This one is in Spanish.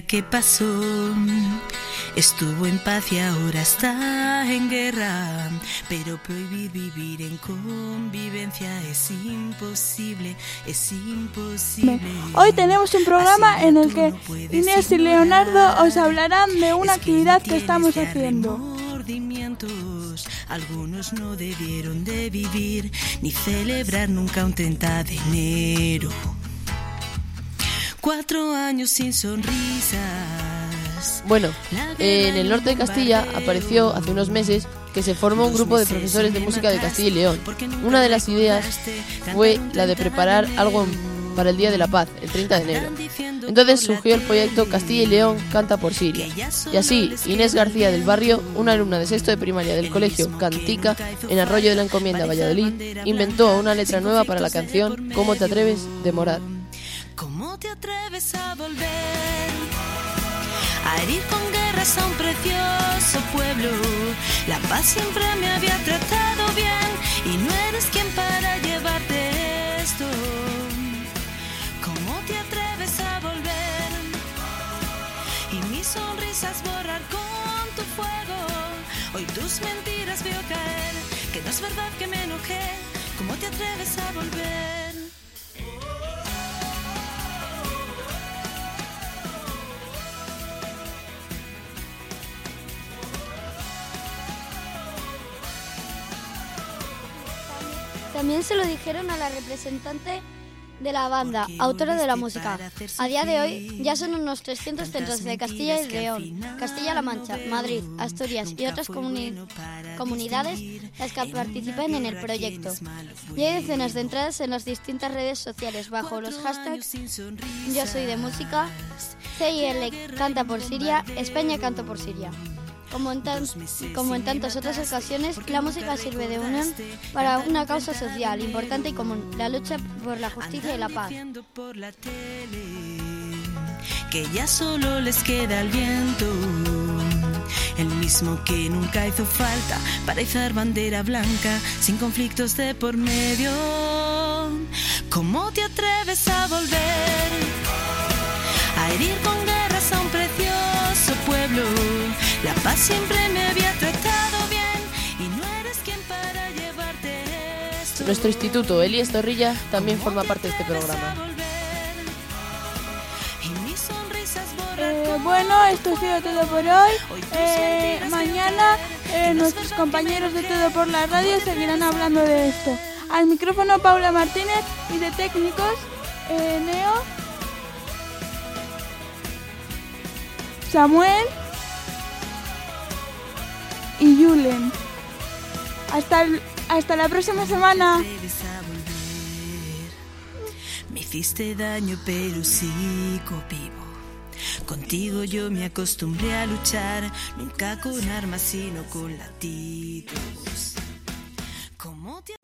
¿Qué pasó? Estuvo en paz y ahora está en guerra. Pero prohibir vivir en convivencia es imposible, es imposible. Hoy tenemos un programa en el que Inés y Leonardo os hablarán de una actividad que estamos haciendo. Algunos no debieron de vivir ni celebrar nunca un 30 de enero. Cuatro años sin sonrisas. Bueno, en el norte de Castilla apareció hace unos meses que se formó un grupo de profesores de música de Castilla y León. Una de las ideas fue la de preparar algo para el Día de la Paz, el 30 de enero. Entonces surgió el proyecto Castilla y León Canta por Siria. Y así, Inés García del Barrio, una alumna de sexto de primaria del colegio Cantica, en Arroyo de la Encomienda, Valladolid, inventó una letra nueva para la canción ¿Cómo te atreves? de Morat. ¿Cómo te atreves a volver? A herir con guerras a un precioso pueblo. La paz siempre me había tratado bien y no eres quien para llevarte esto. ¿Cómo te atreves a volver? Y mis sonrisas borrar con tu fuego. Hoy tus mentiras veo caer. Que no es verdad que me enojé. ¿Cómo te atreves a volver? También se lo dijeron a la representante de la banda, autora de la música. A día de hoy ya son unos 300 centros de Castilla y León, Castilla-La Mancha, Madrid, Asturias y otras comunidades las que participan en el proyecto. Y hay decenas de entradas en las distintas redes sociales bajo los hashtags Yo soy de música, CIL canta por Siria, España canta por Siria. Como en, como en tantas otras ocasiones, la música sirve de unión para una causa social importante y común, la lucha por la justicia y la paz. Que ya solo les queda el viento, el mismo que nunca hizo falta para izar bandera blanca sin conflictos de por medio. ¿Cómo te atreves a volver a herir con guerras a un precioso Nuestro instituto, Elías Torrilla, también forma parte de este programa. Eh, bueno, esto ha sido todo por hoy. Eh, mañana eh, nuestros compañeros de Todo por la Radio seguirán hablando de esto. Al micrófono Paula Martínez y de técnicos Neo, Samuel Julen. Hasta, hasta la próxima semana. Me hiciste daño, pero sigo vivo. Contigo yo me acostumbré a luchar, nunca con armas, sino con latidos.